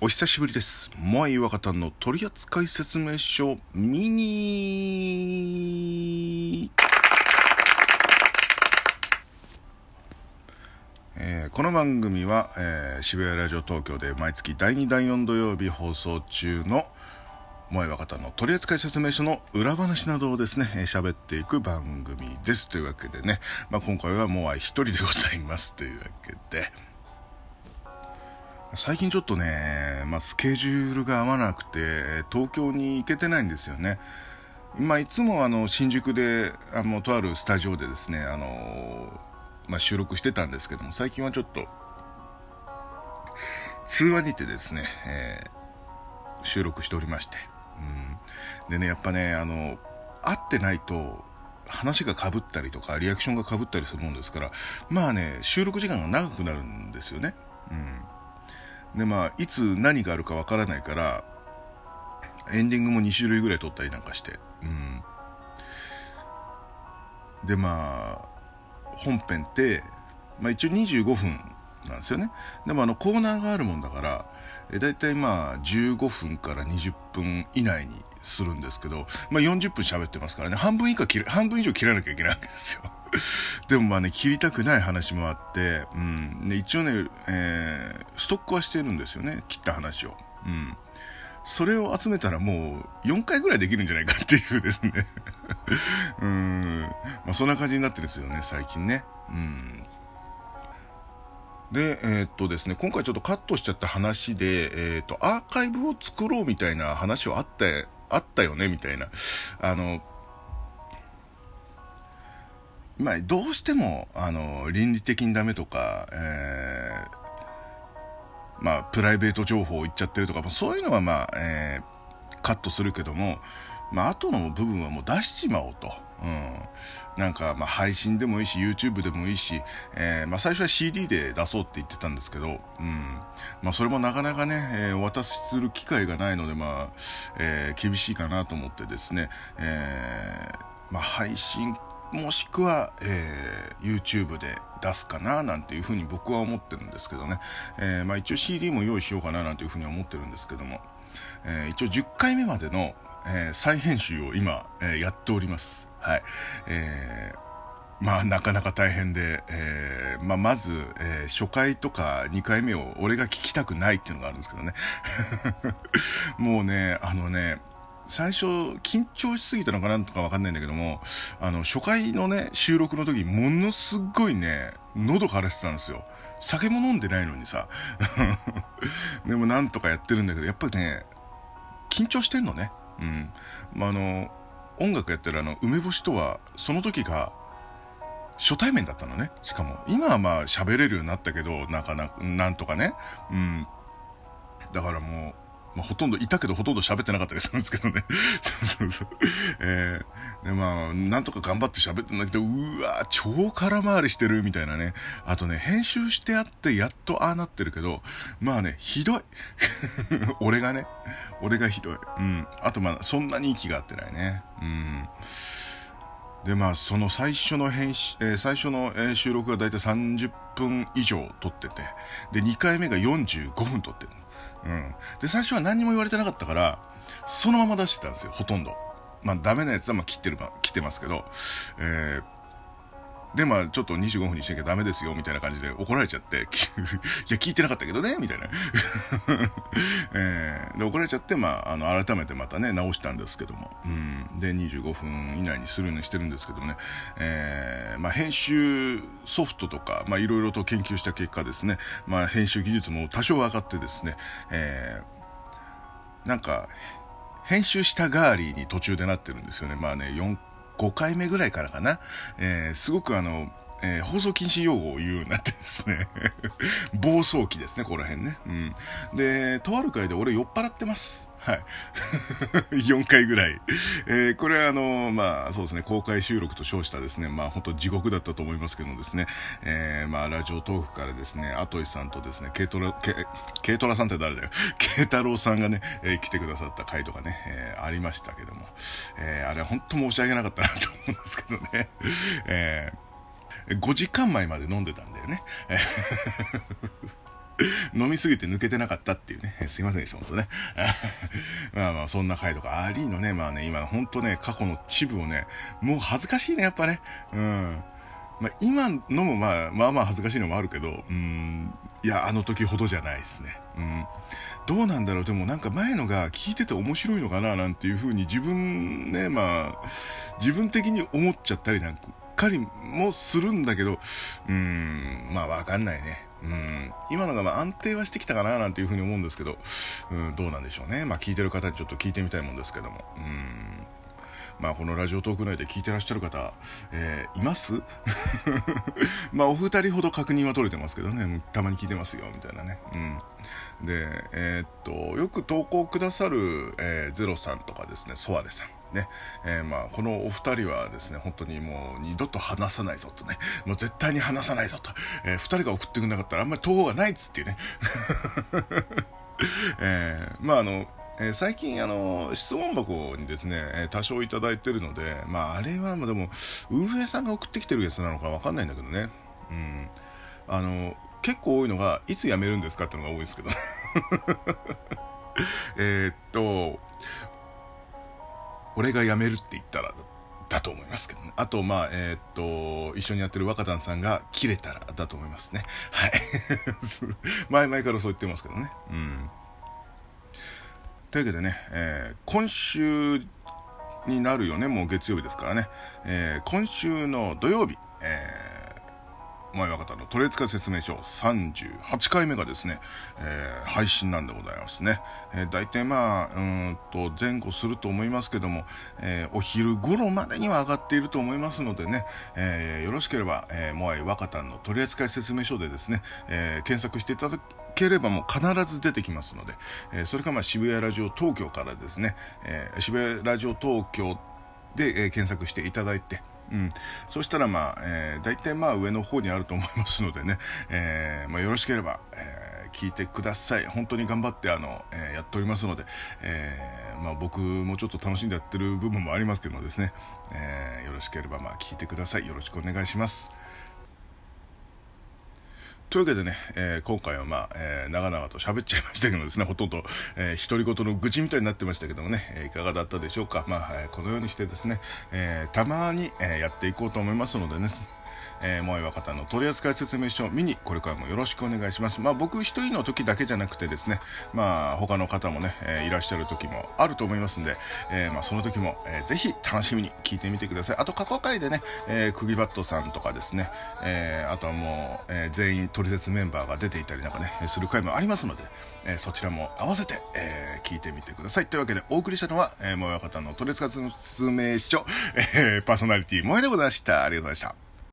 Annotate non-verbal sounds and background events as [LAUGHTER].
お久しぶりです。モアイ若田の取扱説明書ミニえーこの番組は、えー渋谷ラジオ東京で毎月第2第4土曜日放送中の萌え若田の取扱説明書の裏話などをですねえー喋、っていく番組です。というわけでね、まあ、今回はモアイ一人でございます。というわけで。最近ちょっとね、まあ、スケジュールが合わなくて東京に行けてないんですよね。ま、いつもあの新宿であのとあるスタジオでですねあの、まあ、収録してたんですけども最近はちょっと通話にてですね、えー収録しておりまして、うん、でねやっぱねあの会ってないと話がかぶったりとかリアクションがかぶったりするもんですからまあね収録時間が長くなるんですよね、うん、でまあいつ何があるかわからないからエンディングも2種類ぐらい撮ったりなんかして、うん、でまあ本編って、まあ、一応25分なんですよね。でもあのコーナーがあるもんだからえ大体まあ15分から20分以内にするんですけど、まあ、40分喋ってますからね。半分以下切れ半分以上切らなきゃいけないわけですよ。[LAUGHS] でもまあね切りたくない話もあって、うん、で一応ね、えーストックはしてるんですよね切った話を、うん、それを集めたらもう4回ぐらいできるんじゃないかっていうですね。[LAUGHS] うん、まあ、そんな感じになってるんですよね最近ね。うん。で、えーっとですね、今回ちょっとカットしちゃった話で、えーっと、アーカイブを作ろうみたいな話はあった、あったよね、みたいな。あの、まあ、どうしても、あの、倫理的にダメとか、えーまあ、プライベート情報を言っちゃってるとか、そういうのはまあ、えーカットするけども、まあ、後の部分はもう出しちまおうと。うん。なんか、まあ、配信でもいいし、YouTube でもいいし、えーまあ、最初は CD で出そうって言ってたんですけど、うん。まあ、それもなかなかね、えーお渡しする機会がないので、まあ、えー厳しいかなと思ってですね、えーまあ、配信、もしくは、えー YouTube で出すかななんていうふうに僕は思ってるんですけどね、えーまあ、一応 CD も用意しようかななんていうふうに思ってるんですけども、えー一応10回目までの、えー再編集を今、えーやっております。はい。えーまあ、なかなか大変で、えーまあ、まず、えー初回とか2回目を俺が聞きたくないっていうのがあるんですけどね。[LAUGHS] もうね、あのね、最初、緊張しすぎたのかなんとかわかんないんだけども、あの、初回のね、収録の時、ものすごいね、喉枯れてたんですよ。酒も飲んでないのにさ。[LAUGHS] でもなんとかやってるんだけど、やっぱりね、緊張してんのね。うん。まあ、あの、音楽やってるあの、梅干しとは、その時が、初対面だったのね。しかも、今はまあ喋れるようになったけど、なかなか、なんとかね。うん。だからもう、まあ、ほとんど、いたけどほとんど喋ってなかったりするんですけどね。[LAUGHS] そうそうそう。えー、で、まあ、なんとか頑張って喋ってんだけど、うわ超空回りしてるみたいなね。あとね、編集してあって、やっとああなってるけど、まあね、ひどい。[LAUGHS] 俺がね、俺がひどい。うん。あとまあ、そんなに息が合ってないね。うん。でまあその最初の編集、えー最初の、収録が大体30分以上撮っててで2回目が45分撮ってるうん。で最初は何も言われてなかったからそのまま出してたんですよほとんど。まあダメなやつはまあ切ってる切ってますけどえーでまあちょっと25分にしなきゃダメですよみたいな感じで怒られちゃって [LAUGHS] いや聞いてなかったけどねみたいな。[LAUGHS] えーで怒られちゃって、まあ、あの改めてまたね直したんですけども、うん、で25分以内にするようにしてるんですけどもね、えーまあ、編集ソフトとかまあいろいろと研究した結果ですね、まあ、編集技術も多少上がってですね、えーなんか編集したガーリーに途中でなってるんですよね。まあね4 5回目ぐらいからかな、えーすごくあのえー放送禁止用語を言うようになってですね。[LAUGHS] 暴走期ですねここら辺ね。うん。でとある回で俺酔っ払ってます。はい。[LAUGHS] 4回ぐらい。えーこれはあの、まあそうですね、公開収録と称したですね、まあ本当地獄だったと思いますけどもですね、えーまあ Radiotalk からですね、アトイさんとですね、ケイトラ、ケケイトラさんって誰だよ。[LAUGHS] ケイタロウさんがね、えー来てくださった回とかね、えーありましたけども、えーあれ本当申し訳なかったなと思うんですけどね、[LAUGHS] えー5時間前まで飲んでたんだよね。[LAUGHS] 飲みすぎて抜けてなかったっていうね、[LAUGHS] すいませんでした、ほんとね。[LAUGHS] まあまあ、そんな回とかありのね、まあね、今、ほんとね、過去のチブをね、もう恥ずかしいね、やっぱね。うん。まあ、今のもまあ、まあまあ恥ずかしいのもあるけど、うん、いや、あの時ほどじゃないですね。うん。どうなんだろうでもなんか前のが聞いてて面白いのかななんていう風に自分ね、まあ、自分的に思っちゃったりなんかりもするんだけど、うーん、まあわかんないね。うん、今のがまあ安定はしてきたかななんていうふうに思うんですけど、うん、どうなんでしょうね。まあ聞いてる方にちょっと聞いてみたいもんですけども。うんまあ、このラジオトーク内で聞いてらっしゃる方、えー、います？[LAUGHS] まあ、お二人ほど確認は取れてますけどね、たまに聞いてますよ、みたいなね。うん。で、えー、っと、よく投稿くださる、えー、ゼロさんとかですね、ソアレさん。ね。えー、まあ、このお二人はですね、本当にもう二度と話さないぞとね、もう絶対に話さないぞと、えー、二人が送ってくれなかったらあんまり投稿がないっつってね。[LAUGHS] えー、まああの、えー、最近あの質問箱にですね、え、多少いいてるので、まあ、あれはでも運営さんが送ってきてるやつなのかわかんないんだけどね、うん、あの結構多いのがいつ辞めるんですかっていうのが多いですけど。[LAUGHS] えっと俺が辞めるって言ったらだと思いますけどね。あと、まあ、えー、っと、一緒にやってる若旦さんが切れたらだと思いますね。はい。[LAUGHS] 前々からそう言ってますけどね。うん。というわけでね、えー、今週になるよね、もう月曜日ですからね、えー、今週の土曜日、えー前若の取扱説明書38回目がですね、えー、配信なんでございますね。えー、大体まあ、うんと前後すると思いますけども、えー、お昼頃までには上がっていると思いますのでね、えー、よろしければ、えー、モアイ若田の取扱説明書でですね、えー、検索していただければもう必ず出てきますので、えー、それかまあ渋谷ラジオ東京からですね、えー、渋谷ラジオ東京で、えー、検索していただいて、うん、そしたらまあ、えー、大体まあ上の方にあると思いますのでね、[LAUGHS] えー、まあ、よろしければ、えー、聞いてください。本当に頑張ってあの、えやっておりますので、えまあ、僕もちょっと楽しんでやってる部分もありますけどもですね、えよろしければまあ聞いてください。よろしくお願いします。というわけでね、えー、今回はまあ、えー、長々と喋っちゃいましたけどですね、ほとんど、えー、独り言の愚痴みたいになってましたけどもね、えー、いかがだったでしょうか。まあ、えー、このようにしてですね、えー、たまに、えー、やっていこうと思いますのでね、えー、萌え若方の取扱説明書を見に、これからもよろしくお願いします。まあ僕一人の時だけじゃなくてですね、まあ他の方もね、えー、いらっしゃる時もあると思いますんで、えー、まあその時も、えー、ぜひ楽しみに聞いてみてください。あと過去回でね、えー、釘バットさんとかですね、えー、あとはもう、えー、全員取説メンバーが出ていたりなんかね、する回もありますので、えー、そちらも合わせて、えー、聞いてみてください。というわけでお送りしたのは、えー、萌え若方の取扱説明書、えー、パーソナリティ萌えでございました。ありがとうございました。